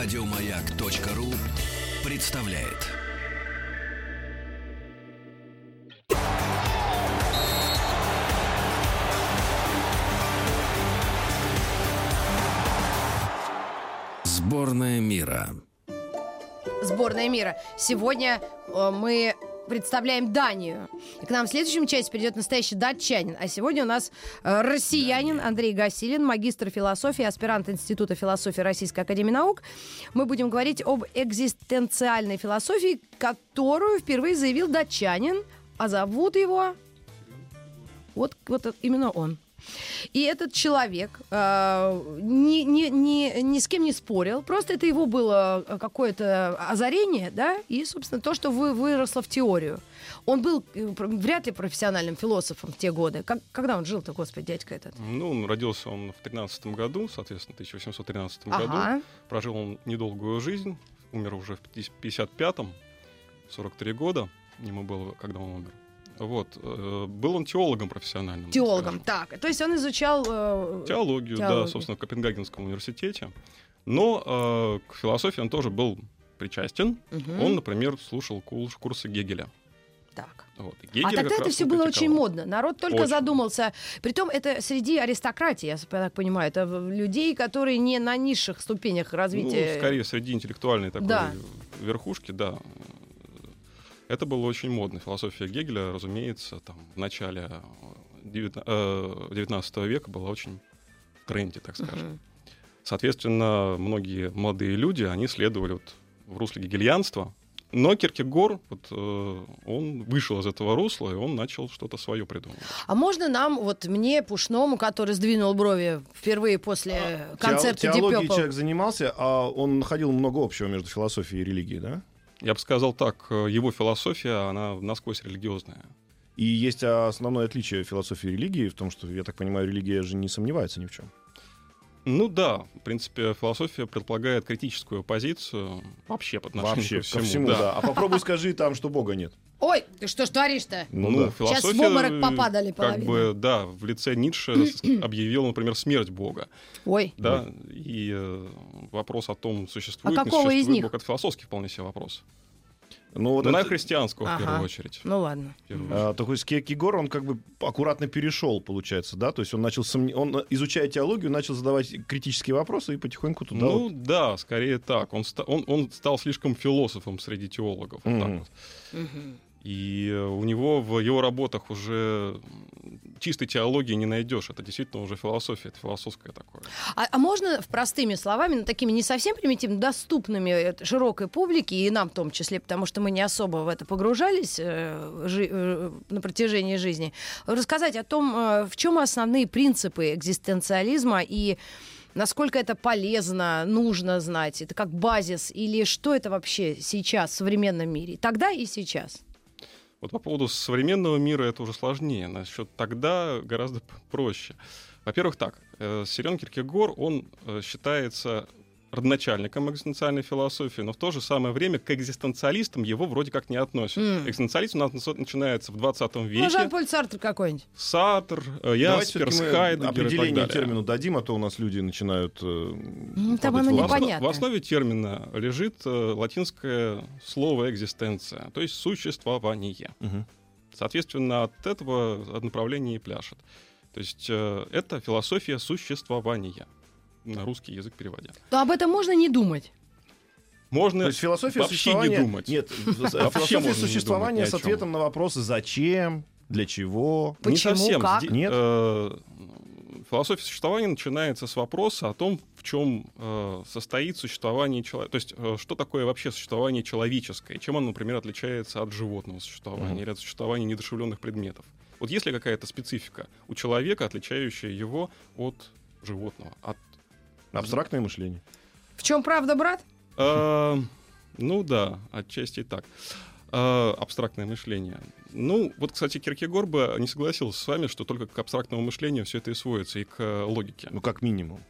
Радиомаяк.ру представляет. Сборная мира. Сборная мира. Сегодня э, мы представляем Данию. И к нам в следующем части придет настоящий датчанин. А сегодня у нас э, россиянин Андрей Гасилин, магистр философии, аспирант Института философии Российской Академии Наук. Мы будем говорить об экзистенциальной философии, которую впервые заявил датчанин, а зовут его... Вот, вот именно он. И этот человек э, ни, ни, ни, ни с кем не спорил, просто это его было какое-то озарение, да, и, собственно, то, что вы, выросло в теорию. Он был э, вряд ли профессиональным философом в те годы. Как, когда он жил-то, господи, дядька этот? Ну, родился он в 13 году, соответственно, в 1813 ага. году. Прожил он недолгую жизнь, умер уже в 55-м, 43 года ему было, когда он умер. Вот. Э, был он теологом профессиональным. Теологом, так. То есть он изучал... Э, теологию, теологию, да, собственно, в Копенгагенском университете. Но э, к философии он тоже был причастен. Угу. Он, например, слушал курсы Гегеля. Так. Вот. а тогда это все было очень модно. Народ только очень. задумался. Притом это среди аристократии, я так понимаю. Это людей, которые не на низших ступенях развития. Ну, скорее, среди интеллектуальной такой да. верхушки, да. Это было очень модно. Философия Гегеля, разумеется, там, в начале 19 э, века была очень в тренде, так скажем. Uh-huh. Соответственно, многие молодые люди, они следовали вот в русле гегельянства, но Киркегор, вот, э, он вышел из этого русла, и он начал что-то свое придумывать. А можно нам, вот мне, Пушному, который сдвинул брови впервые после а, концерта Тео- Теологией человек занимался, а он находил много общего между философией и религией, да? Я бы сказал так, э, его философия, она насквозь религиозная. И есть основное отличие философии и религии в том, что, я так понимаю, религия же не сомневается ни в чем. Ну да, в принципе, философия предполагает критическую позицию вообще по отношению вообще, ко всему. Ко всему да. да. А попробуй скажи там, что Бога нет. Ой, ты что ж творишь-то? Ну, ну да. Сейчас в обморок попадали половина. Как бы, да, в лице Ницше объявил, например, смерть Бога. Ой. Да, и э, вопрос о том, существует, а не существует из них? Бог, это философский вполне себе вопрос. Ну, вот ну, это... на христианского, ага. в первую очередь. Ну, ладно. А, то есть Киркегор, он как бы аккуратно перешел, получается, да? То есть он начал, сомн... он, изучая теологию, начал задавать критические вопросы и потихоньку туда... Ну, вот... да, скорее так. Он, ста... он, он стал слишком философом среди теологов. Mm-hmm. Вот так вот. Mm-hmm. И э, у него в его работах уже чистой теологии не найдешь. Это действительно уже философия, это философское такое. А, а можно простыми словами, ну, такими не совсем примитивно, доступными э, широкой публике, и нам в том числе, потому что мы не особо в это погружались э, жи- э, на протяжении жизни, рассказать о том, э, в чем основные принципы экзистенциализма и насколько это полезно, нужно знать, это как базис, или что это вообще сейчас в современном мире, тогда и сейчас? Вот по поводу современного мира это уже сложнее. Насчет тогда гораздо проще. Во-первых, так, э, Сирен Киркегор, он э, считается родоначальником экзистенциальной философии, но в то же самое время к экзистенциалистам его вроде как не относят. Mm. Экзистенциализм у нас начинается в 20 веке. Ну, Жан-Поль Сартр какой-нибудь. Сартр, э, Яспер, Хайдегер определение термину дадим, а то у нас люди начинают... Э, ну, там оно непонятно. В основе термина лежит э, латинское слово «экзистенция», то есть «существование». Угу. Соответственно, от этого направления и пляшет. То есть э, это философия существования на русский язык переводя. То об этом можно не думать. Можно То есть философия вообще существования... не думать. Нет, философия существования с ответом на вопросы «зачем?», «для чего?». Почему? Не совсем. Как? Нет. Э, философия существования начинается с вопроса о том, в чем э, состоит существование человека. То есть, э, что такое вообще существование человеческое? Чем оно, например, отличается от животного существования mm-hmm. или от существования недушевленных предметов? Вот есть ли какая-то специфика у человека, отличающая его от животного, от Абстрактное мышление. В чем правда, брат? А, ну да, отчасти так. А, абстрактное мышление. Ну, вот, кстати, Киркегор бы не согласился с вами, что только к абстрактному мышлению все это и сводится, и к э, логике. Ну, как минимум.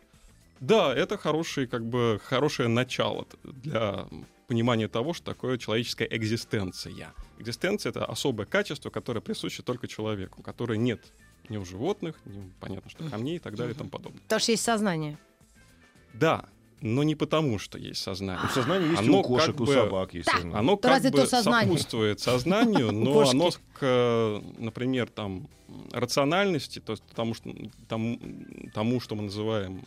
Да, это хороший, как бы, хорошее начало для понимания того, что такое человеческая экзистенция. Экзистенция — это особое качество, которое присуще только человеку, которое нет ни у животных, ни, понятно, что камней и так далее и тому подобное. Потому что есть сознание. Да, но не потому, что есть сознание. Ну, сознание есть Оно у кошек, как у бы- собак есть сознание. Оно как разве бы то сознание? сопутствует сознанию, но оно к, э, например, там рациональности, то есть тому, что, тому, тому, что мы называем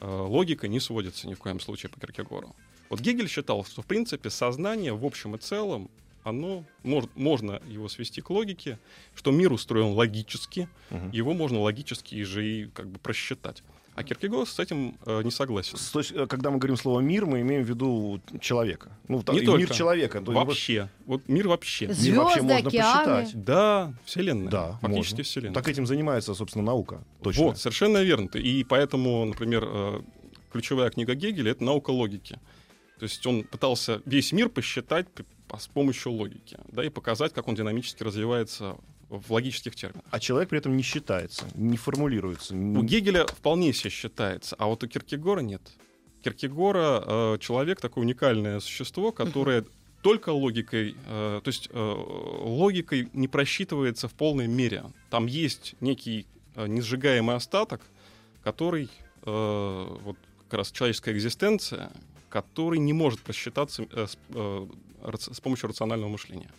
э, логикой, не сводится ни в коем случае по Киркегору. Вот Гегель считал, что в принципе сознание в общем и целом оно мож- можно его свести к логике, что мир устроен логически, Мгм. его можно логически же и как бы просчитать. А Киркегор с этим э, не согласен. С точ- э, Когда мы говорим слово мир, мы имеем в виду человека. Ну, Не только. мир человека. То есть Вообще. Вот мир вообще. З- Мир вообще Звезды, можно океаны. посчитать. Да, Вселенная. Да, Фактически можно. Вселенная. Так этим занимается, собственно, наука. Точно. Вот, совершенно верно. И поэтому, например, э, ключевая книга Гегеля — это наука логики. То есть он пытался весь мир посчитать с помощью логики, да, и показать, как он динамически развивается в логических терминах. А человек при этом не считается, не формулируется. У не- Гегеля вполне себе считается, а вот у Киркегора нет. Киркегора э, человек такое уникальное существо, которое только логикой, э, то есть э, логикой не просчитывается в полной мере. Там есть некий э, несжигаемый остаток, который э, вот как раз человеческая экзистенция, который не может просчитаться э, с, э, с помощью рационального мышления.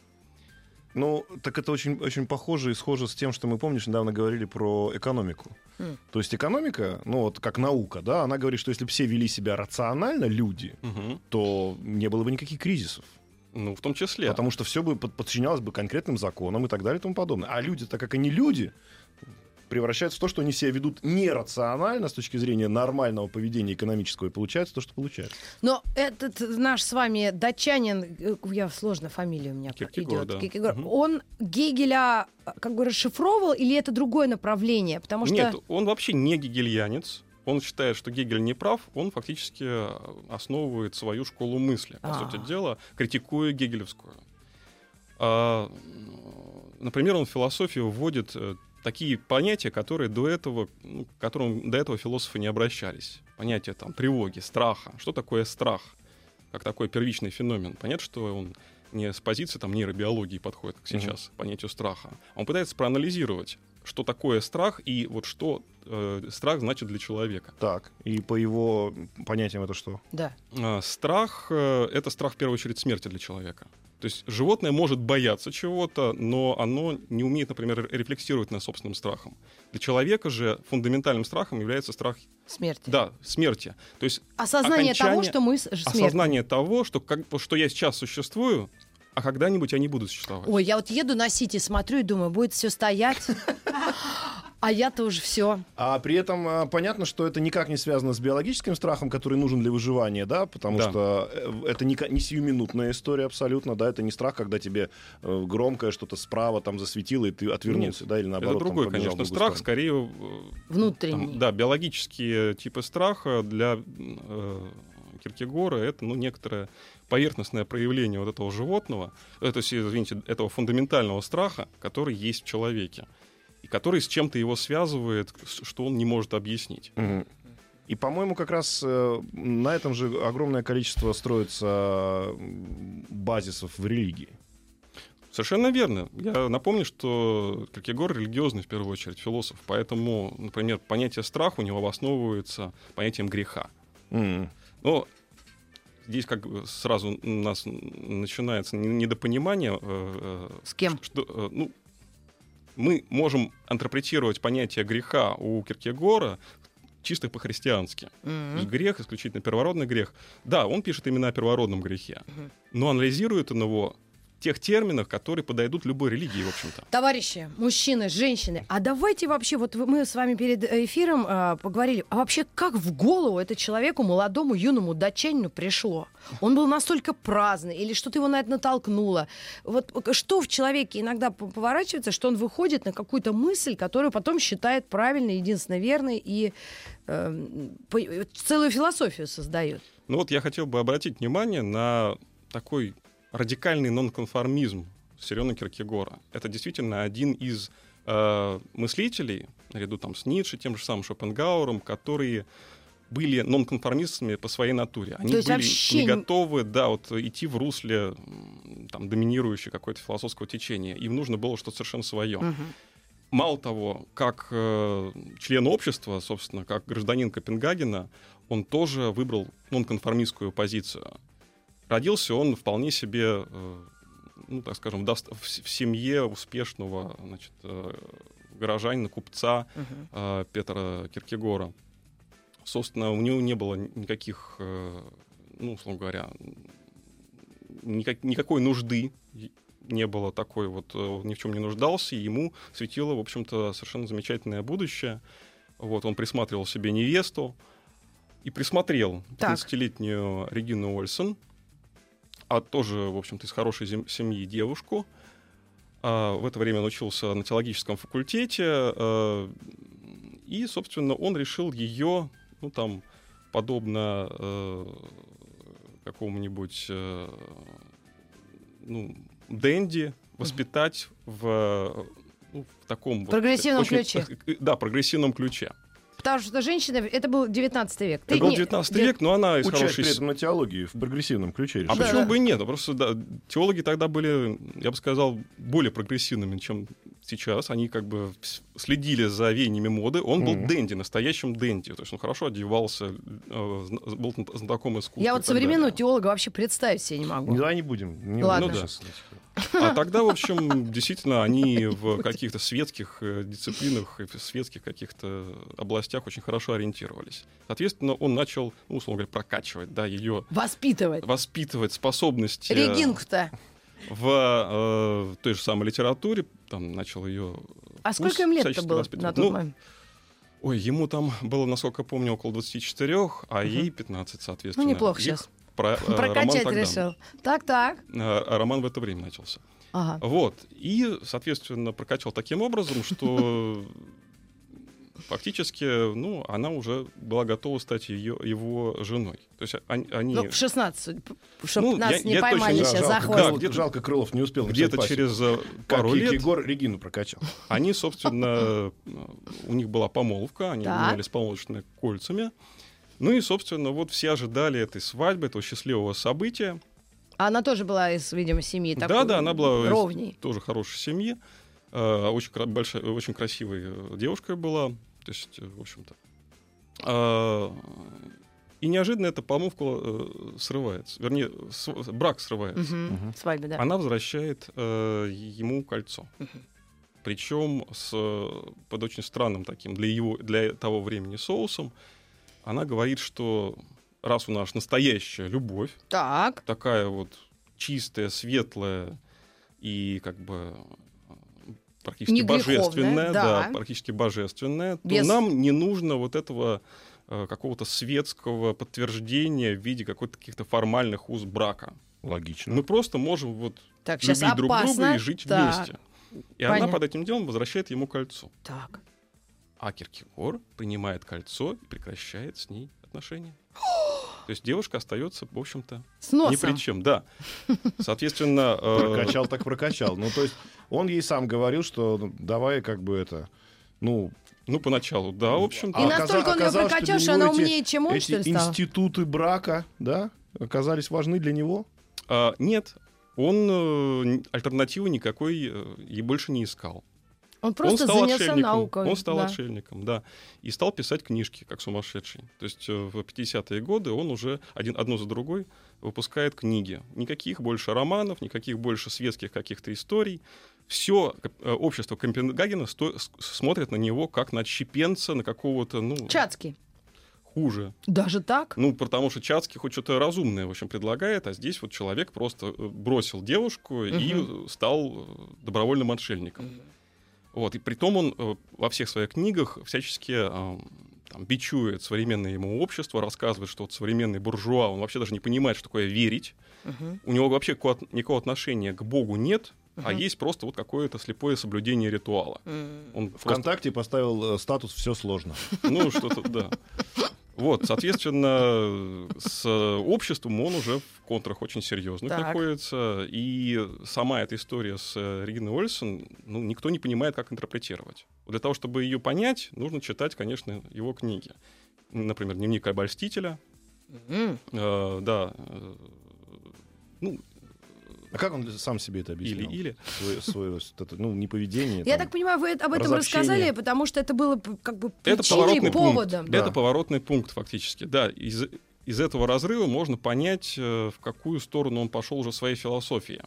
Ну, так это очень, очень похоже и схоже с тем, что мы, помнишь, недавно говорили про экономику. М. То есть экономика, ну вот как наука, да, она говорит, что если бы все вели себя рационально, люди, Мгм. то не было бы никаких кризисов. Ну, в том числе. Потому что все бы под- подчинялось бы конкретным законам и так далее и тому подобное. А люди, так как они люди, превращаются в то, что они себя ведут нерационально с точки зрения нормального поведения экономического, и получается то, что получается. Но этот наш с вами датчанин, э, я сложно фамилия у меня Киркегор, идет, да. Киркегор, Мгм. он Гегеля э, как бы расшифровывал или это другое направление? Потому что Нет, он вообще не гегельянец. Он считает, что Гегель не прав, он фактически э, основывает свою школу мысли, по А. сути дела, критикуя гегелевскую. А, например, он в философию вводит такие понятия, которые до этого, ну, к которым до этого философы не обращались. Понятие там тревоги, страха. Что такое страх? Как такой первичный феномен. Понятно, что он не с позиции там, нейробиологии подходит, как сейчас, к понятию страха. Он пытается проанализировать, что такое страх и вот что э, страх значит для человека. Так, и по его понятиям это что? да. А, Страх э, — это страх в первую очередь смерти для человека. То есть животное может бояться чего-то, но оно не умеет, например, рефлексировать над собственным страхом. Для человека же фундаментальным страхом является страх, Смерти. да, смерти. То есть Осознание того, что мы смертны. осознание того, что, как, что я сейчас существую, а когда-нибудь я не буду существовать. Ой, я вот еду на Сити, смотрю и думаю, будет все стоять, а я-то уже все. А при этом а, понятно, что это никак не связано с биологическим страхом, который нужен для выживания, да, потому Да. что э, это не, не сиюминутная история абсолютно, да, это не страх, когда тебе э, громкое что-то справа там засветило, и ты отвернулся, да, или наоборот. Это там другой, в конечно, страх, сторону. скорее э, Внутренний. Там, да, биологические типы страха для э, Киркегора это ну, некоторое поверхностное проявление вот этого животного, то есть, извините, этого фундаментального страха, который есть в человеке, и который с чем-то его связывает, что он не может объяснить. Мгм. И, по-моему, как раз э, на этом же огромное количество строится базисов в религии. Совершенно верно. Я напомню, что Киркегор религиозный в первую очередь философ, поэтому, например, понятие страха у него обосновывается понятием греха. М. Но здесь как бы сразу у нас начинается не- недопонимание. э, э, С кем? Что, э, ну, мы можем интерпретировать понятие греха у Киркегора чисто по-христиански. Мгм. грех, исключительно первородный грех. Да, он пишет именно о первородном грехе, Мгм. но анализирует он его тех терминах, которые подойдут любой религии, в общем-то. Товарищи, мужчины, женщины, а давайте вообще, вот мы с вами перед эфиром а, поговорили, а вообще как в голову это человеку, молодому, юному датчанину пришло? Он был настолько праздный или что-то его на это натолкнуло? Вот э, что в человеке иногда поворачивается, что он выходит на какую-то мысль, которую потом считает правильной, единственно верной и э, по- целую философию создает? Ну вот я хотел бы обратить внимание на такой радикальный нонконформизм Серена Киркегора. Это действительно один из э, мыслителей, наряду там с Ницше, тем же самым Шопенгауэром, которые были нонконформистами по своей натуре. Они То были вообще не готовы, да, вот идти в русле там, доминирующего какое-то философского течения. Им нужно было что-то совершенно свое. Мгм. мало того, как э, член общества, собственно, как гражданин Копенгагена, он тоже выбрал нонконформистскую позицию. Родился он вполне себе, э, ну, так скажем, в, семье успешного значит, э, горожанина, купца э, Петра Киркегора. Собственно, у него не было никаких, ну, условно говоря, никак- никакой нужды не было такой вот, он ни в чем не нуждался, и ему светило, в общем-то, совершенно замечательное будущее. Вот, он присматривал себе невесту и присмотрел Так. 15-летнюю Регину Ольсен, а тоже, в общем-то, из хорошей семьи девушку. А, в это время он учился на теологическом факультете, э, и, собственно, он решил ее, ну, там, подобно э, какому-нибудь, э, ну, Дэнди, воспитать в, ну, в таком... вот, Прогрессивном очень- ключе. э, Да, прогрессивном ключе. Потому что женщина, это был 19 век. Ты Это был не- 19 де- век, но она из Учась хорошей... при этом на теологии в прогрессивном ключе А решили. Да, почему да. бы и нет? А Просто да, теологи тогда были, я бы сказал, более прогрессивными, чем сейчас. Они как бы следили за веяниями моды. Он был Мгм. денди, настоящим денди. То есть он хорошо одевался, э, был зна- знатоком искусства. Я вот современного далее. теолога вообще представить себе не могу. Давай не будем. Не Ладно. будем Ну да. А тогда, в общем, действительно, они в каких-то светских э, дисциплинах и в светских каких-то областях очень хорошо ориентировались. Соответственно, он начал, ну, условно говоря, прокачивать, да, ее Воспитывать. воспитывать способности Регинку-то. В э, той же самой литературе, там начал ее. А сколько им лет-то было воспитывать. на тот Ну, момент? Ой, ему там было, насколько я помню, около 24, а ей 15, соответственно. Ну, неплохо Их сейчас. Про, э, роман Прокачать тогда. решил. Так-так. Э, а роман в это время начался. Ага. Вот. И, соответственно, прокачал таким образом, что фактически, ну, она уже была готова стать ее, его женой. То есть они... они- Ну, в 16, чтобы Ну, нас я- не я точно поймали не сейчас за хвост. да, Крылов- где-то- Жалко, Крылов не успел где-то через э, Как пару лет Егор Регину прокачал. они, собственно, э, у них была помолвка, они Так. обменялись помолвочными кольцами. Ну и, собственно, вот все ожидали этой свадьбы, этого счастливого события. А она тоже была из, видимо, семьи такой Да, да, она была из ровней. тоже хорошей семьи, очень, кра- большая, очень красивой э, девушкой была, то есть, э, в общем-то. А, И неожиданно эта помолвка э, срывается, вернее, с- брак срывается. Мгм. Свадьба, да. Она возвращает э, ему кольцо. Причем с, э, под очень странным таким для, его, для того времени соусом. Она говорит, что раз у нас настоящая любовь, Так. такая вот чистая, светлая и как бы э, практически Не греховная, божественная, да. практически божественная, Без- то нам не нужно вот этого э, какого-то светского подтверждения в виде какой-то каких-то формальных уз брака. Логично. Мы просто можем вот Так, любить друг друга и жить Так. вместе. И она Понятно. под этим делом возвращает ему кольцо. Так. А Киркегор принимает кольцо и прекращает с ней отношения. То есть девушка остается, в общем-то, С носом. ни при чем, да. Соответственно, э, Прокачал так прокачал. Ну, то есть он ей сам говорил, что ну, давай как бы это... Ну, ну, поначалу, да, в общем-то. И А настолько он ее прокачал, что она эти- умнее, чем он, что ли, эти институты брака, да, оказались важны для него. А, нет, он э, альтернативы никакой э, и больше не искал. Он просто он стал занялся отшельником. наукой. Он стал да. отшельником, да. И стал писать книжки, как сумасшедший. То есть э, в 50-е годы он уже один, одну за другой выпускает книги. Никаких больше романов, никаких больше светских каких-то историй. Все общество Копенгагена сто- смотрит на него как на отщепенца, на какого-то, ну, Чацкий. хуже. Даже так? Ну, потому что Чацкий хоть что-то разумное, в общем, предлагает, а здесь вот человек просто э, бросил девушку и э, стал э, добровольным отшельником. Вот, и притом он э, во всех своих книгах всячески там, бичует современное ему общество, рассказывает, что вот современный буржуа, он вообще даже не понимает, что такое верить. Мгм. У него вообще никакого, от- никакого отношения к Богу нет, а Мгм. есть просто вот какое-то слепое соблюдение ритуала. М. Он просто ВКонтакте поставил э, статус «Все сложно». ну, что-то, да. Вот, соответственно, с обществом он уже в контрах очень серьезных Так. находится. И сама эта история с э, Региной Ольсен, ну, никто не понимает, как интерпретировать. Для того, чтобы ее понять, нужно читать, конечно, его книги. Например, «Дневник обольстителя». М. Э, да. э, ну, А как он сам себе это объяснил? Или-или. Свое, свое это, ну, неповедение. Я там. так понимаю, вы об этом разобщение. рассказали, потому что это было как бы Это причиной, поворотный поводом. пункт. Да. Это поворотный пункт фактически. Да, из, из этого разрыва можно понять, э, в какую сторону он пошел уже в своей философии.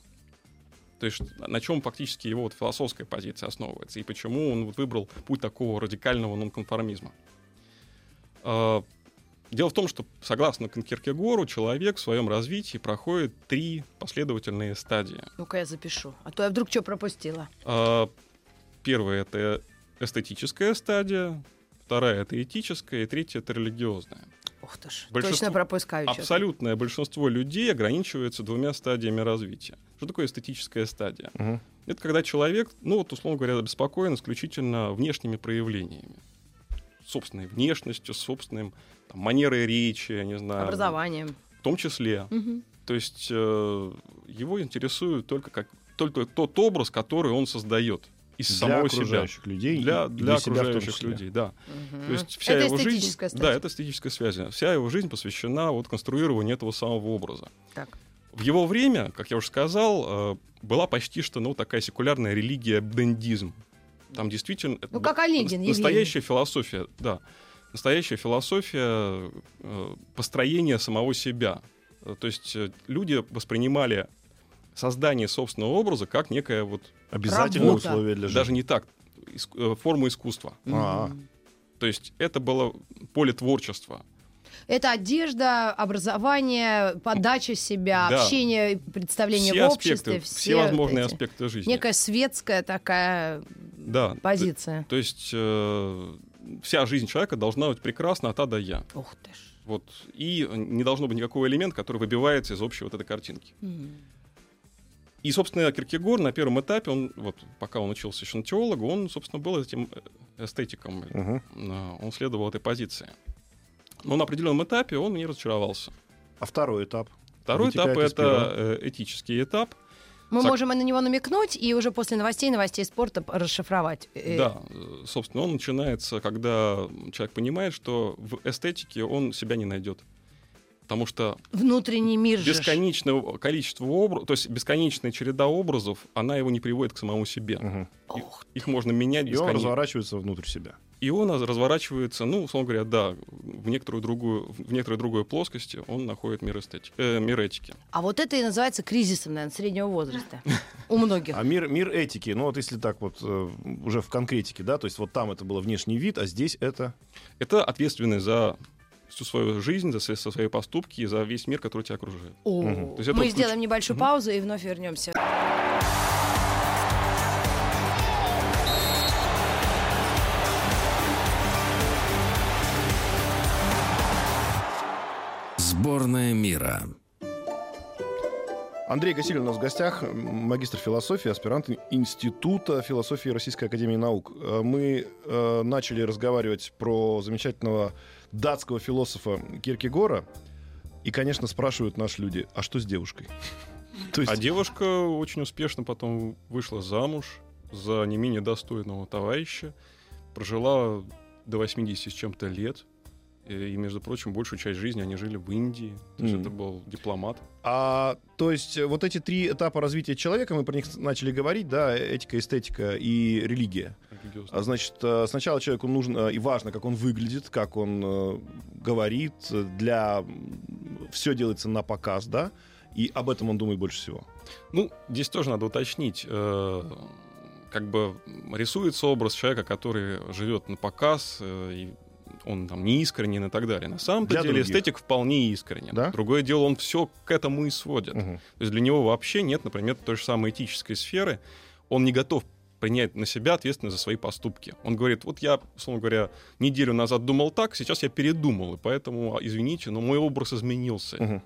То есть на чем фактически его вот философская позиция основывается и почему он вот выбрал путь такого радикального нонконформизма. Дело в том, что согласно Киркегору человек в своем развитии проходит три последовательные стадии. Ну-ка я запишу, а то я вдруг что пропустила. А, Первая — это эстетическая стадия, вторая — это этическая, и третья — это религиозная. Ух ты ж, Большинство- точно пропускаю что-то. Абсолютное большинство людей ограничивается двумя стадиями развития. Что такое эстетическая стадия? Мгм. Это когда человек, ну вот, условно говоря, обеспокоен исключительно внешними проявлениями. Собственной внешностью, собственным там, манерой речи, я не знаю. Образованием. В том числе. Мгм. То есть э, его интересует только, как, только тот образ, который он создает из Для самого себя. окружающих людей. Для, и для, себя том окружающих числе. людей, да. Мгм. То есть вся это его жизнь, стадия. да, это эстетическая связь. Вся его жизнь посвящена вот конструированию этого самого образа. Так. В его время, как я уже сказал, э, была почти что ну такая секулярная религия бдендизм. Там действительно Ну, как Онегин, нас- настоящая философия, да, настоящая философия э, построения самого себя. Э, То есть э, люди воспринимали создание собственного образа как некое вот Обязательное Работа. условие для жизни. даже не так иск- форму искусства. А. Мгм. То есть это было поле творчества. Это одежда, образование, подача себя, Да. общение, представление все в аспекты, обществе. все, возможные вот эти. аспекты жизни. Некая светская такая да. позиция. То, то есть э, вся жизнь человека должна быть прекрасна от А до Я. Ух ты ж. Вот. И не должно быть никакого элемента, который выбивается из общей вот этой картинки. М. И, собственно, Киркегор на первом этапе, он, вот, пока он учился еще на теолога, он, собственно, был этим э, эстетиком. Э, Он следовал этой позиции. Но на определенном этапе он не разочаровался. А второй этап? Второй Вытекает этап — это э, этический этап. Мы Сак- можем и на него намекнуть и уже после новостей, новостей спорта расшифровать. Э, Да, э, собственно, он начинается, когда человек понимает, что в эстетике он себя не найдет. Потому что Внутренний мир же. бесконечное количество образов, то есть бесконечная череда образов, она его не приводит к самому себе. Мгм. Ох, Их можно менять И он бесконечно. разворачивается внутрь себя. И он раз- разворачивается, ну, условно говоря, да, в некоторую другую, в некоторой другой плоскости он находит мир, эстетики, э, мир этики. А вот это и называется кризисом, наверное, среднего возраста. У многих. А мир, мир этики, ну вот если так вот э, уже в конкретике, да, то есть вот там это было внешний вид, а здесь это... Это ответственность за всю свою жизнь, за свои, за свои поступки и за весь мир, который тебя окружает. О, Мгм. То есть это Мы вот сделаем небольшую паузу и вновь вернемся. Сборная мира. Андрей Гасилин у нас в гостях, магистр философии, аспирант Института философии Российской Академии Наук. Э, Мы э, начали разговаривать про замечательного датского философа Киркегора, и, конечно, спрашивают наши люди, а что с девушкой? То есть А девушка очень успешно потом вышла замуж за не менее достойного товарища, прожила до 80 с чем-то лет, и, между прочим, большую часть жизни они жили в Индии. То есть это был дипломат. А, то есть э, вот эти три этапа развития человека, мы про них начали говорить, да, этика, эстетика и религия. А, Значит, э, сначала человеку нужно и важно, как он выглядит, как он э, говорит, э, для все делается на показ, да, и об этом он думает больше всего. Ну, здесь тоже надо уточнить. э, как бы рисуется образ человека, который живет на показ, э, и он там не искренен и так далее. На самом Для деле других. эстетик вполне искренен. Да? Другое дело, он все к этому и сводит. Мгм. То есть для него вообще нет, например, той же самой этической сферы. Он не готов принять на себя ответственность за свои поступки. Он говорит, вот я, условно говоря, неделю назад думал так, сейчас я передумал, и поэтому, а, извините, но мой образ изменился. Мгм.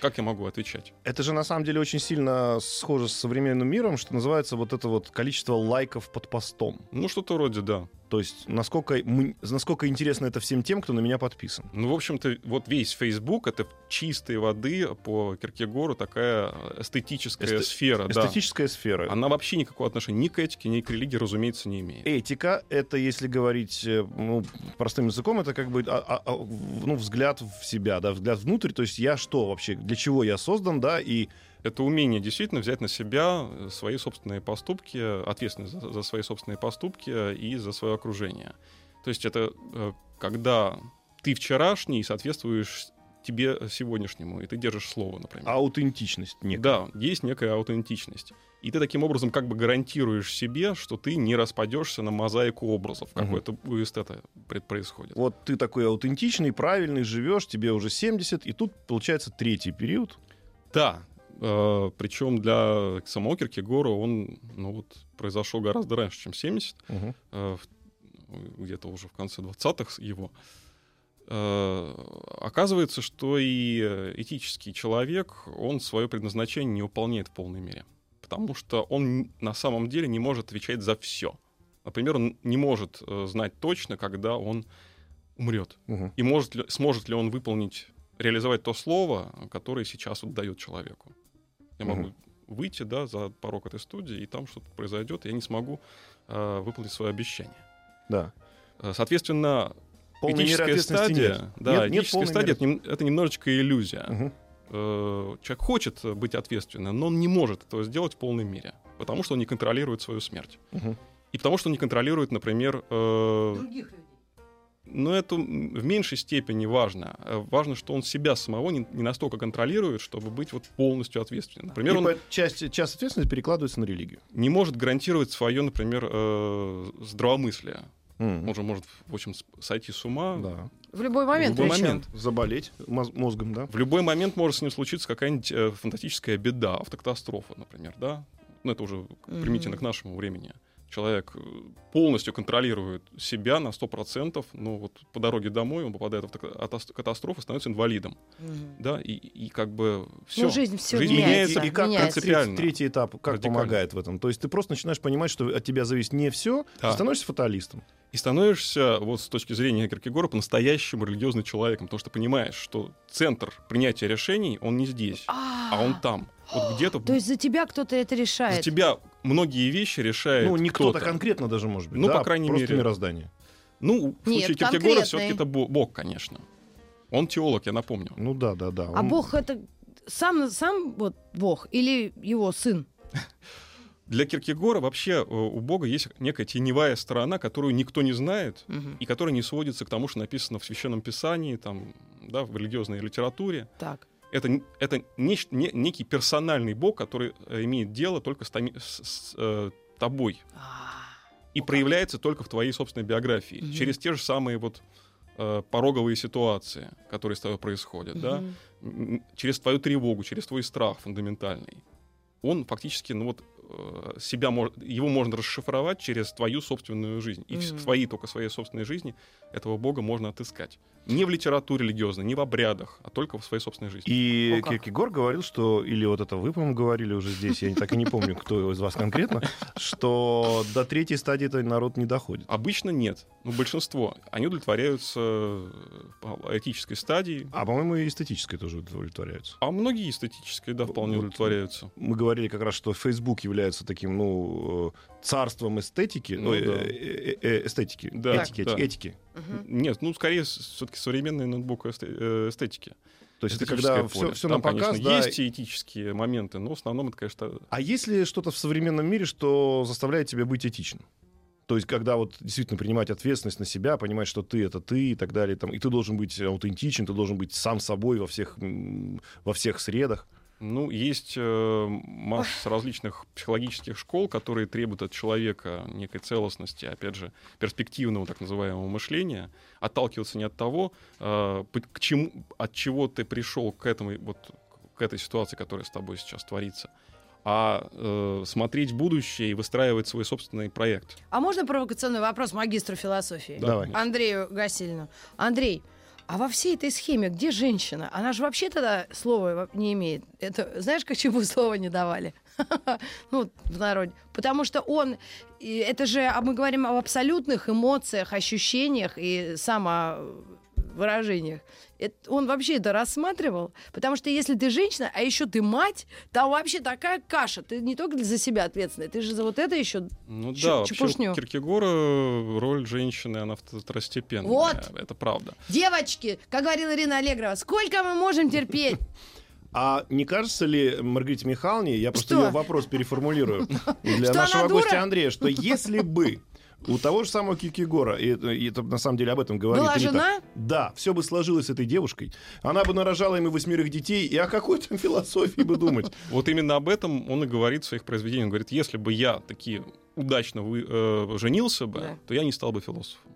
Как я могу отвечать? Это же на самом деле очень сильно схоже с современным миром, что называется вот это вот количество лайков под постом. Ну, что-то вроде, да. То есть насколько, насколько интересно это всем тем, кто на меня подписан. Ну, в общем-то, вот весь Facebook — это чистой воды по Киркегору такая эстетическая Эсте- сфера. да. Эстетическая сфера. Она вообще никакого отношения ни к этике, ни к религии, разумеется, не имеет. Этика — это, если говорить э, ну, простым языком, это как бы а- а- а, ну, взгляд в себя, да, взгляд внутрь. То есть я что вообще, для чего я создан, да, и Это умение действительно взять на себя э, свои собственные поступки, ответственность за, за свои собственные поступки и за свое окружение. То есть это э, когда ты вчерашний соответствуешь тебе сегодняшнему, и ты держишь слово, например. Аутентичность некая. Да, есть некая аутентичность. И ты таким образом как бы гарантируешь себе, что ты не распадешься на мозаику образов, как Мгм. это у эстета происходит. Вот ты такой аутентичный, правильный, живешь, тебе уже 70, и тут получается третий период. Да, причем для самого Киркегора он ну, вот, произошел гораздо раньше, чем 70, Мгм. э, в- где-то уже в конце 20-х его. Э, Оказывается, что и этический человек, он свое предназначение не выполняет в полной мере. Потому что он на самом деле не может отвечать за все. Например, он не может э, знать точно, когда он умрет. Мгм. И может ли, сможет ли он выполнить, реализовать то слово, которое сейчас вот дает человеку. Я могу Мгм. выйти да, за порог этой студии, и там что-то произойдет, и я не смогу э, выполнить свое обещание. Да. Э, Соответственно, Полной этическая стадия, нет. да, Нет- нет этическая полной стадия меры это, нем- это немножечко иллюзия. Э, Человек хочет быть ответственным, но он не может этого сделать в полной мере, потому что он не контролирует свою смерть. Мгм. И потому что он не контролирует, например, э, Других людей. Но это в меньшей степени важно. Э, Важно, что он себя самого не, не настолько контролирует, чтобы быть вот полностью ответственным. Например, И он часть, часть ответственности перекладывается на религию. не может гарантировать свое, например, э, здравомыслие. Мгм. Он же может, в общем, сойти с ума Да. В любой момент. в любой причем. момент. Заболеть моз- мозгом, да? В любой момент может с ним случиться какая-нибудь э, фантастическая беда, автокатастрофа, например, да? Ну, это уже примитивно к нашему времени. Человек э, полностью контролирует себя на 100%, но вот по дороге домой он попадает в автокатастрофу, становится инвалидом, Мгм. да, и, и как бы все. Ну, жизнь все Жизнь меняется. И как меняется. принципиально. третий, этап как Радикально. помогает в этом? То есть ты просто начинаешь понимать, что от тебя зависит не все, Да. ты становишься фаталистом. И становишься, вот с точки зрения Киркегора, по-настоящему религиозным человеком, потому что понимаешь, что центр принятия решений, он не здесь, а он там. Вот где-то То есть за тебя кто-то это за решает. тебя многие вещи решает ну, не кто-то конкретно даже может быть. Ну, да, по крайней просто мере. мироздание. Ну, в Нет, случае Киркегора все-таки это бо- Бог, конечно. Он теолог, я напомню. Ну да, да, да. А Он- Бог это сам, сам вот Бог или его сын? Для Киркегора вообще э, у Бога есть некая теневая сторона, которую никто не знает, Мгм. и которая не сводится к тому, что написано в Священном Писании, там, да, в религиозной литературе. Так. Это, это нечт- не- некий персональный Бог, который э, имеет дело только с, томи- с- с, э, тобой А, и проявляется только в твоей собственной биографии, Мгм. через те же самые вот э, пороговые ситуации, которые с тобой происходят, да, мгм. м, через твою тревогу, через твой страх фундаментальный. Он фактически, ну вот, себя его можно расшифровать через твою собственную жизнь. И в Мгм. своей, только своей собственной жизни этого Бога можно отыскать. Не в литературе религиозной, не в обрядах, а только в своей собственной жизни. И О, как. Киркегор говорил, что, или вот это вы, по-моему, говорили уже здесь, я так и не помню, кто из вас конкретно, что до третьей стадии это народ не доходит. Обычно нет. Ну, большинство. Они удовлетворяются э, этической стадии. А, по-моему, и эстетическое тоже удовлетворяются. А многие эстетической, да, вполне Вот. удовлетворяются. Мы говорили как раз, что Facebook является таким, ну, э, царством эстетики, Ну да. э, э, э, эстетики, Да, этики, да. этики. Мгм. Нет, ну, скорее, все-таки современный ноутбук э, эстетики. То есть это когда поле. все, все Там, на показ, конечно, да. есть и этические моменты, но в основном это, конечно, А есть ли что-то в современном мире, что заставляет тебя быть этичным? То есть, когда вот действительно принимать ответственность на себя, понимать, что ты это ты и так далее, там, и ты должен быть аутентичен, ты должен быть сам собой во всех, во всех средах. Ну, есть э, масса различных психологических школ, которые требуют от человека некой целостности, опять же, перспективного так называемого мышления, отталкиваться не от того, э, к чему, от чего ты пришел к этому, вот, к этой ситуации, которая с тобой сейчас творится, а э, смотреть будущее и выстраивать свой собственный проект. А можно провокационный вопрос магистру философии? Да, Давай. Андрею Гасилину. Андрей, а во всей этой схеме где женщина? Она же вообще тогда слова не имеет. Это знаешь, к чему слова не давали? Ну, в народе. Потому что он... Это же... А мы говорим об абсолютных эмоциях, ощущениях и самовыражениях. Это- он вообще это рассматривал? Потому что если ты женщина, а еще ты мать, там вообще такая каша. Ты не только за себя ответственная, ты же за вот это еще... Ну Чу- да, вообще чепушню. у Киркегора роль женщины, она второстепенная. Вот. Это правда. Девочки, как говорила Ирина Аллегрова, сколько мы можем терпеть? А не кажется ли Маргарите Михайловне, я просто Что? ее вопрос переформулирую для Что нашего гостя Андрея, что если бы у того же самого Кикигора, и, и это на самом деле об этом говорит Была Рита, жена? да, все бы сложилось с этой девушкой, она бы нарожала ему восьмерых детей, и о какой там философии бы думать? Вот именно об этом он и говорит в своих произведениях. Он говорит, если бы я таки удачно вы- э, женился бы, Да. то я не стал бы философом.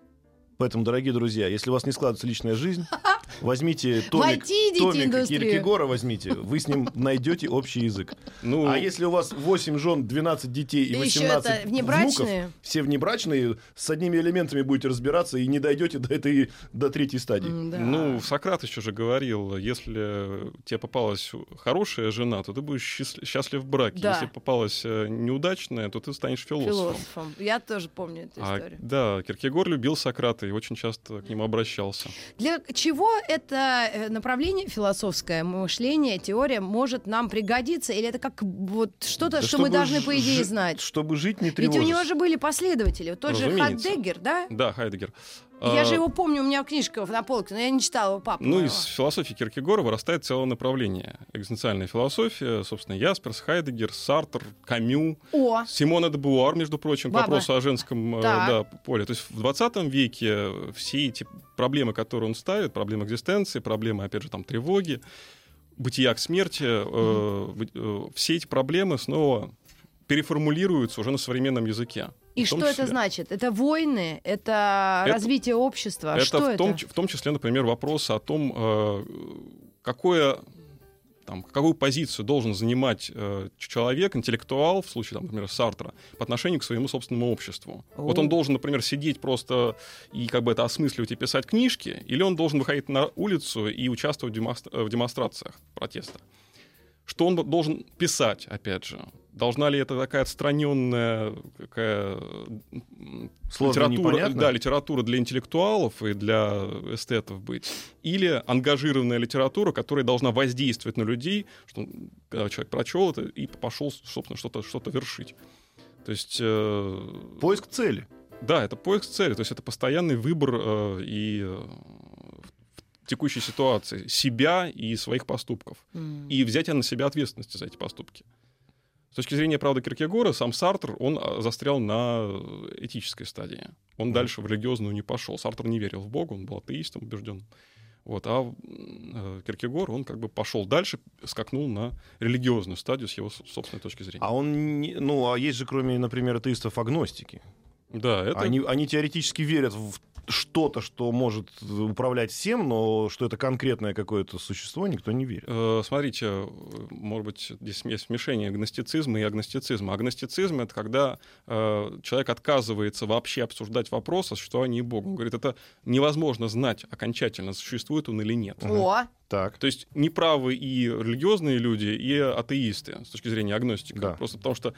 Поэтому, дорогие друзья, если у вас не складывается личная жизнь, возьмите томик, томик. Киркегора возьмите, вы с ним найдете общий язык. Ну, А если у вас 8 жен, 12 детей и И еще 18 это внебрачные? внуков, все внебрачные, с одними элементами будете разбираться и не дойдете до этой до третьей стадии. М-да. Ну, Сократ еще же говорил, если тебе попалась хорошая жена, то ты будешь счаст- счастлив в браке. Да. Если попалась э, неудачная, то ты станешь философом. философом. Я тоже помню эту А, историю. да, Киркегор любил Сократа и очень часто к нему обращался. Для чего это э, направление философское мышление, теория может нам пригодиться? Или это как вот что-то, Да что мы должны, ж- по идее, знать? Чтобы жить не Ведь у него тревожиться. же были последователи. Вот тот же Разумеется. Хайдеггер, да? Да, Хайдегер. Я А, же его помню, у меня книжка на полке, но я не читала его папу. Ну, моего. из философии Киркегора вырастает целое направление. Экзистенциальная философия, собственно, Ясперс, Хайдегер, Сартер, Камю, О, Симона де Буар, между прочим, к Баба. вопросу о женском э, да, поле. То есть в 20 веке все эти проблемы, которые он ставит, проблемы экзистенции, проблемы, опять же, там, тревоги, бытия к смерти, э, вы- э, все эти проблемы снова переформулируются уже на современном языке. И что это числе- значит? Это войны? Это, Это- развитие общества? Это, что в, это? том, в том числе, например, вопрос о том, э, какое, там, какую позицию должен занимать э, человек, интеллектуал, в случае, там, например, Сартра, по отношению к своему собственному обществу. Вот О. он должен, например, сидеть просто и как бы это осмысливать и писать книжки, или он должен выходить на улицу и участвовать в, демонстра- в демонстрациях протеста. Что он должен писать, опять же? Должна ли это такая отстраненная какая Сложно, литература, непонятно. да, литература для интеллектуалов и для эстетов быть? Или ангажированная литература, которая должна воздействовать на людей, что когда человек прочел это и пошел, собственно, что-то что вершить? То есть, э, Поиск цели. да, это поиск цели, то есть это постоянный выбор э, и э, текущей ситуации себя и своих поступков М. и взятие на себя ответственности за эти поступки. С точки зрения, правда, Киркегора, сам Сартр, он а, застрял на этической стадии. Он дальше в религиозную не пошел. Сартр не верил в Бога, он был атеистом убежденным. Вот, а э, Киркегор, он как бы пошел дальше, скакнул на религиозную стадию с его собственной точки зрения. А он, не- ну, а есть же, кроме, например, атеистов, агностики. Да, это... Они, они теоретически верят в что-то, что может управлять всем, но что это конкретное какое-то существо, никто не верит. Э, Смотрите, э, может быть, здесь есть смешение агностицизма и агностицизма. Агностицизм — это когда э, человек отказывается вообще обсуждать вопрос о существовании Бога. Он говорит, это невозможно знать окончательно, существует он или нет. О, Так. То есть неправы и религиозные люди, и атеисты с точки зрения агностика. Да. Просто потому что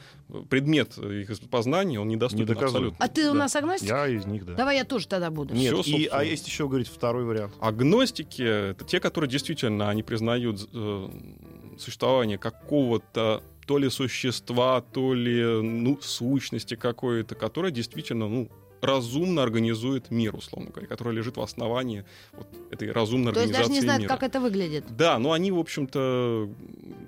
предмет их познания, он недоступен Недоказуем. абсолютно. а ты у Да. нас агностик? Я из них, да. Давай я тоже тогда буду. Нет, Всё, и, а есть еще, говорит, второй вариант. Агностики — это те, которые действительно они признают э, существование какого-то то ли существа, то ли ну, сущности какой-то, которая действительно ну, разумно организует мир, условно говоря, которая лежит в основании вот этой разумной То есть организации даже не знают, мира. как это выглядит. Да, но они, в общем-то,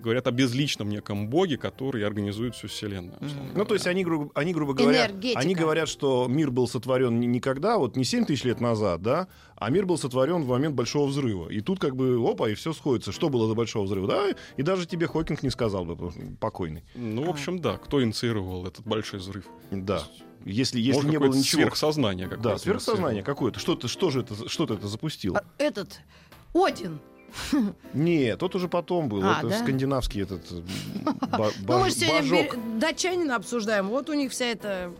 говорят о безличном неком боге, который организует всю Вселенную. условно Ну, то есть они, грубо, они, грубо говоря, Энергетика. они говорят, что мир был сотворен никогда, вот не 7 тысяч лет назад, да, а мир был сотворен в момент Большого Взрыва. И тут как бы, опа, и все сходится. Что было до Большого Взрыва? Да, и даже тебе Хокинг не сказал бы, покойный. Ну, в общем, да. Кто инициировал этот большой взрыв? Да. Если, если Может, не было ничего... сверхсознание какое-то. Да, сверхсознание какое-то. Что-то, что же это, что ты это запустил? А этот Один. Нет, тот уже потом был. А, это да? скандинавский этот э, ба- Ну, мы же сегодня бажок. бер- датчанина обсуждаем. Вот у них вся эта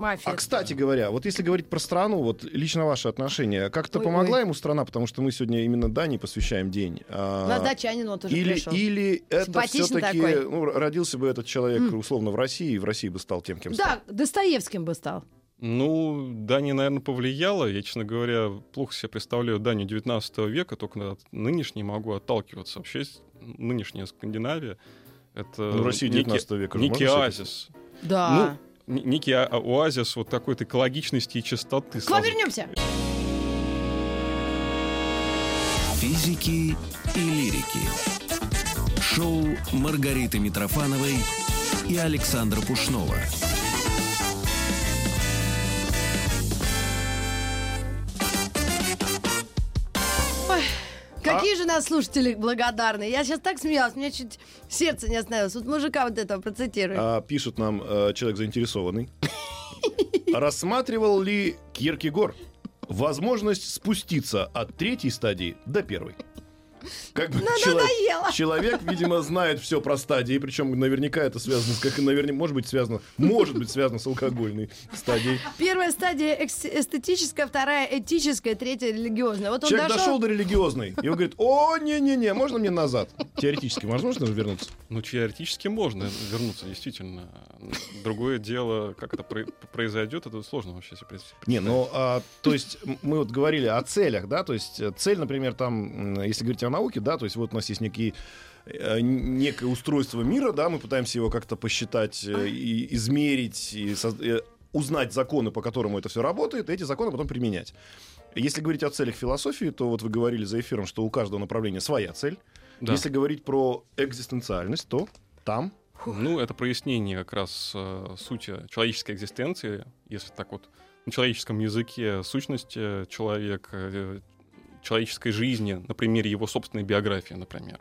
мафия. А, кстати говоря, вот если говорить про страну, вот лично ваше отношение, как-то Ой, помогла ой. ему страна, потому что мы сегодня именно Дании посвящаем день. а, У нас датчанин вот уже или, пришел. или это все-таки, ну, родился бы этот человек М. условно в России, и в России бы стал тем, кем стал. Да, Достоевским бы стал. Ну, Дания, наверное, повлияла. Я, честно говоря, плохо себе представляю Данию 19 века, только от нынешней могу отталкиваться. Вообще, нынешняя Скандинавия — это Ну, Россия некий- 19 века некий оазис. Да. Ну, некий о- оазис вот такой-то экологичности и чистоты. К вам вернемся. Физики и лирики. Шоу Маргариты Митрофановой и Александра Пушнова. Какие же нас слушатели благодарные. Я сейчас так смеялась, у меня чуть сердце не остановилось. Вот мужика вот этого процитирую. А, пишет нам э, человек заинтересованный. Рассматривал ли Киркегор возможность спуститься от третьей стадии до первой? Как бы Ну, чело- надоело. человек, видимо, знает все про стадии, причем наверняка это связано с, как наверняка, может быть связано, может быть связано с алкогольной стадией. Первая стадия эстетическая, вторая этическая, третья религиозная. Вот он Человек дошел... дошел до религиозной, и он говорит, о, не-не-не, можно мне назад? Теоретически возможно вернуться? Ну, теоретически можно вернуться, действительно. Другое дело, как это про- произойдет, это сложно вообще себе представить. Не, ну, а, то есть мы вот говорили о целях, да, то есть э, цель, например, там, если говорить о науке, да, то есть вот у нас есть некие э, некое устройство мира, да, мы пытаемся его как-то посчитать, э, и измерить, и соз- э, узнать законы, по которым это все работает, и эти законы потом применять. Если говорить о целях философии, то вот вы говорили за эфиром, что у каждого направления своя цель. Да. Если говорить про экзистенциальность, то там Ну, это прояснение как раз э, сути человеческой экзистенции, если так вот на человеческом языке сущности человека, человеческой жизни, на примере его собственной биографии, например.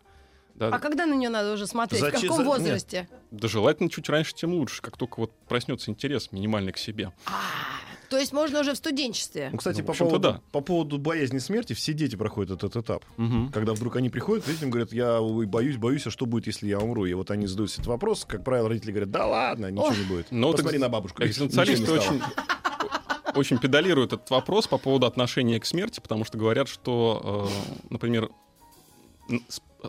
Да, А когда на нее надо уже смотреть? В Зачем- каком за- возрасте? да желательно чуть раньше, тем лучше, как только вот проснется интерес минимальный к себе. То есть можно уже в студенчестве. Ну, кстати, Ну, в по, поводу, да. по поводу боязни смерти, все дети проходят этот этап. Мгм. Когда вдруг они приходят, родителям говорят, я боюсь, боюсь, а что будет, если я умру? И вот они задают себе этот вопрос, как правило, родители говорят, да ладно, ничего Ох. не будет. Ну, вот Посмотри экз- на бабушку. Экзистенциалисты очень, стало». Очень педалируют этот вопрос по поводу отношения к смерти, потому что говорят, что, э, например,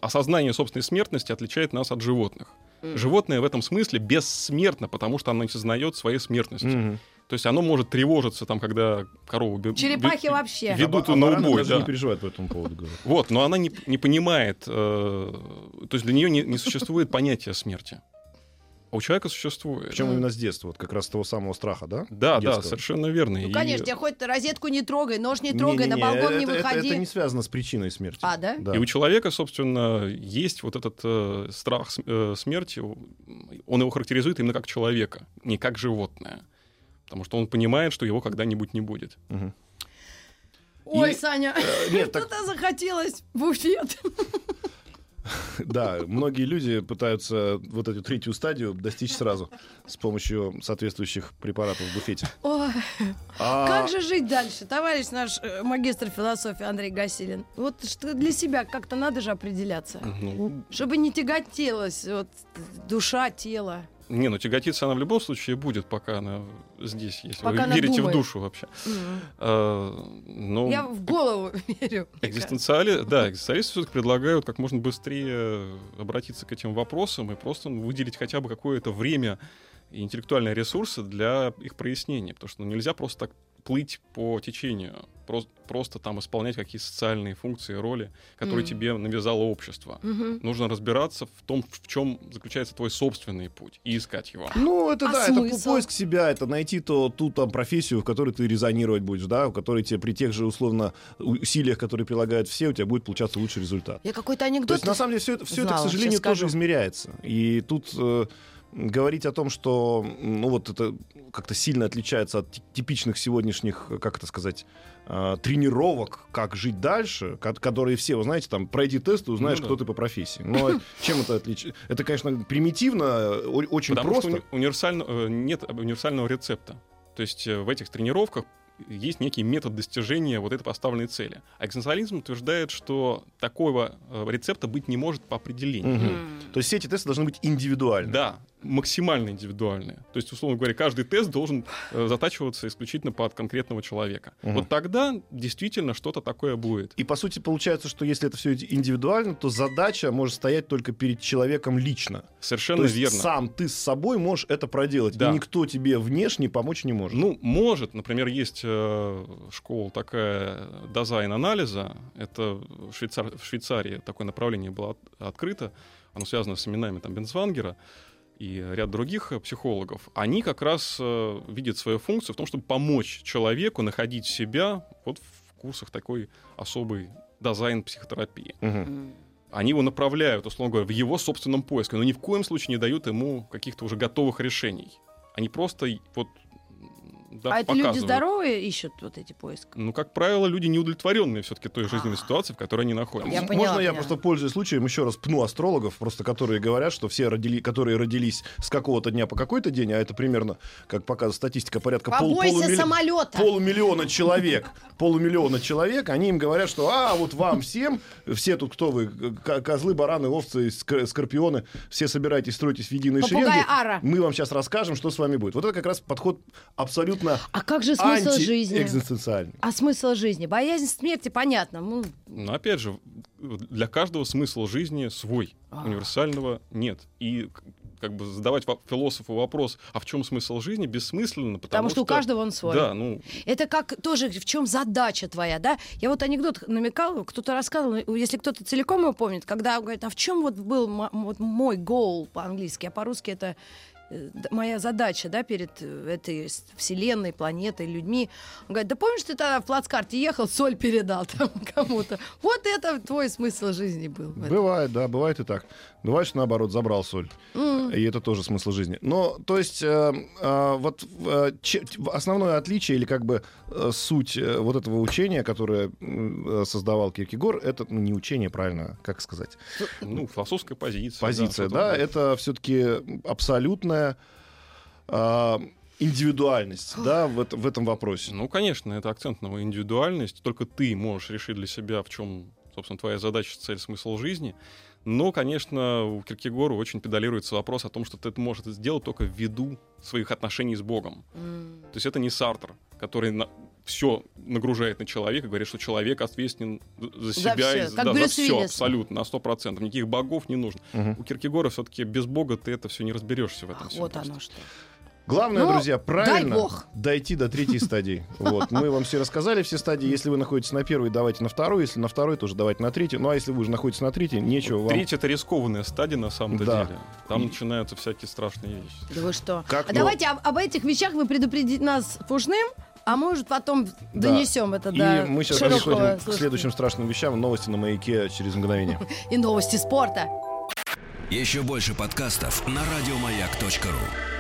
осознание собственной смертности отличает нас от животных. Животное в этом смысле бессмертно, потому что оно не сознает своей смертности. Мгм. То есть оно может тревожиться, там, когда корову бе- Черепахи бе- вообще. ведут А на убой. даже да. не переживают по этому поводу. говорят. Вот, но она не, не понимает, э, то есть для нее не, не существует понятия смерти. А у человека существует. Причем именно с детства, вот как раз того самого страха, да? Да, да, Детского. совершенно верно. Ну, И- конечно, тебе хоть розетку не трогай, нож не трогай, на Не-не-не, балкон не это- это- выходи. Это не связано с причиной смерти. А, да? И у человека, собственно, есть вот этот э, страх э, смерти. Он его характеризует именно как человека, не как животное. Потому что он понимает, что его когда-нибудь не будет. Мгм. Ой, И- Саня, Э, так, что-то захотелось буфет. да, многие люди пытаются вот эту третью стадию достичь сразу с помощью соответствующих препаратов в буфете. Ой, А- как же жить дальше, товарищ наш э, магистр философии Андрей Гасилин? Вот что для себя как-то надо же определяться. Ну, Чтобы не тяготелась вот, душа, тело. Не, ну тяготиться она в любом случае будет, пока она здесь, если Пока вы верите думает. в душу вообще. М. Э, ну, Я в голову верю. Экзистенциали, да, экзистенциалисты все-таки предлагают как можно быстрее обратиться к этим вопросам и просто выделить хотя бы какое-то время и интеллектуальные ресурсы для их прояснения. Потому что ну, нельзя просто так плыть по течению, просто, просто там исполнять какие-то социальные функции, роли, которые Мгм. тебе навязало общество. Мгм. Нужно разбираться в том, в чем заключается твой собственный путь, и искать его. Ну, это А да, это смысл? поиск себя, это найти то, ту там профессию, в которой ты резонировать будешь, да, в которой тебе при тех же условно усилиях, которые прилагают все, у тебя будет получаться лучший результат. Я какой-то То анекдот есть, на самом деле, все это, все это, к знала, сожалению, тоже измеряется. И тут э, говорить о том, что, ну, вот это как-то сильно отличается от ти- типичных сегодняшних, как это сказать, э, тренировок, как жить дальше, ко- которые все, вы знаете, там, пройди тест и узнаешь, Ну да. кто ты по профессии. Но чем это отличается? Это, конечно, примитивно, очень Потому просто. что уни- универсально, э, нет универсального рецепта. То есть э, в этих тренировках есть некий метод достижения вот этой поставленной цели. А экзистенциализм утверждает, что такого э, рецепта быть не может по определению. М. То есть все эти тесты должны быть индивидуальны. Да, максимально индивидуальные. То есть, условно говоря, каждый тест должен э, затачиваться исключительно под конкретного человека. Мгм. Вот тогда действительно что-то такое будет. И по сути получается, что если это все индивидуально, то задача может стоять только перед человеком лично. Совершенно то есть верно. сам ты с собой можешь это проделать, Да. и никто тебе внешне помочь не может. Ну, может, например, есть э, школа такая дизайн-анализа. Это в, Швейцар- в Швейцарии такое направление было от- открыто. Оно связано с именами там, Бенцвангера и ряд других э, психологов. Они как раз э, видят свою функцию в том, чтобы помочь человеку находить себя вот в курсах такой особой дизайн-психотерапии. Мгм. М. они его направляют, условно говоря, в его собственном поиске, но ни в коем случае не дают ему каких-то уже готовых решений. Они просто вот да, а это люди здоровые ищут вот эти поиски? Ну, как правило, люди неудовлетворенные все-таки той жизненной ситуацией, в которой они находятся. Я поняла, Можно я поняла. просто, пользуясь случаем, еще раз пну астрологов, просто которые говорят, что все, родили, которые родились с какого-то дня по какой-то день, а это примерно, как показывает статистика, порядка пол- полумилли- самолета. полумиллиона человек, полумиллиона человек, они им говорят, что а, вот вам всем, все тут кто вы, козлы, бараны, овцы, ск- скорпионы, все собирайтесь, стройтесь в единые Попугай шеренги, Ара. мы вам сейчас расскажем, что с вами будет. Вот это как раз подход абсолютно А как же смысл жизни? антиэкзистенциальный. А смысл жизни? Боязнь смерти, понятно. Ну, Но опять же, для каждого смысл жизни свой. А. Универсального нет. И как бы задавать философу вопрос, а в чем смысл жизни, бессмысленно, потому, потому что у каждого он свой. Да, ну, Это как тоже в чем задача твоя, да? Я вот анекдот намекал, кто-то рассказывал, если кто-то целиком его помнит, когда он говорит, а в чем вот был вот мой goal по-английски, а по-русски это моя задача, да, перед э, этой вселенной, планетой, людьми. Он говорит, да помнишь, ты тогда в плацкарте ехал, соль передал там кому-то. Вот это твой смысл жизни был. Бывает, да, бывает и так. Бывает, что наоборот, забрал соль. И это тоже смысл жизни. Но, то есть, э, э, вот э, че- основное отличие или как бы э, суть э, вот этого учения, которое э, создавал Киркегор, это ну, не учение, правильно, как сказать? ну, философская позиция. Позиция, да, такое. это все-таки абсолютная э, индивидуальность, да, в, это- в этом вопросе. Ну, конечно, это акцент на индивидуальность. Только ты можешь решить для себя, в чем, собственно, твоя задача, цель, смысл жизни. Но, конечно, у Киркегора очень педалируется вопрос о том, что ты это можешь сделать только ввиду своих отношений с Богом. М. То есть это не Сартр, который все нагружает на человека, говорит, что человек ответственен за себя всё, и за, как да, за все Уиллис. абсолютно, на 100%. Никаких богов не нужно. Мгм. У Киркегора все-таки без Бога ты это все не разберешься в этом. Ах, вот просто. оно что. Главное, Ну, друзья, правильно дай бог. дойти до третьей стадии. Вот. Мы вам все рассказали, все стадии. Если вы находитесь на первой, давайте на второй. Если на второй, тоже давайте на третью. Ну, а если вы уже находитесь на третьей, нечего вам... Третья это рискованная стадия на самом-то Да. деле. Там начинаются всякие страшные вещи. Да вы что? Как, а ну- давайте об, об этих вещах вы предупредите нас Пушным, а может потом Да. донесем это И до мы сейчас переходим к следующим страшным вещам. Новости на маяке через мгновение. И новости спорта. Еще больше подкастов на радиомаяк.ру.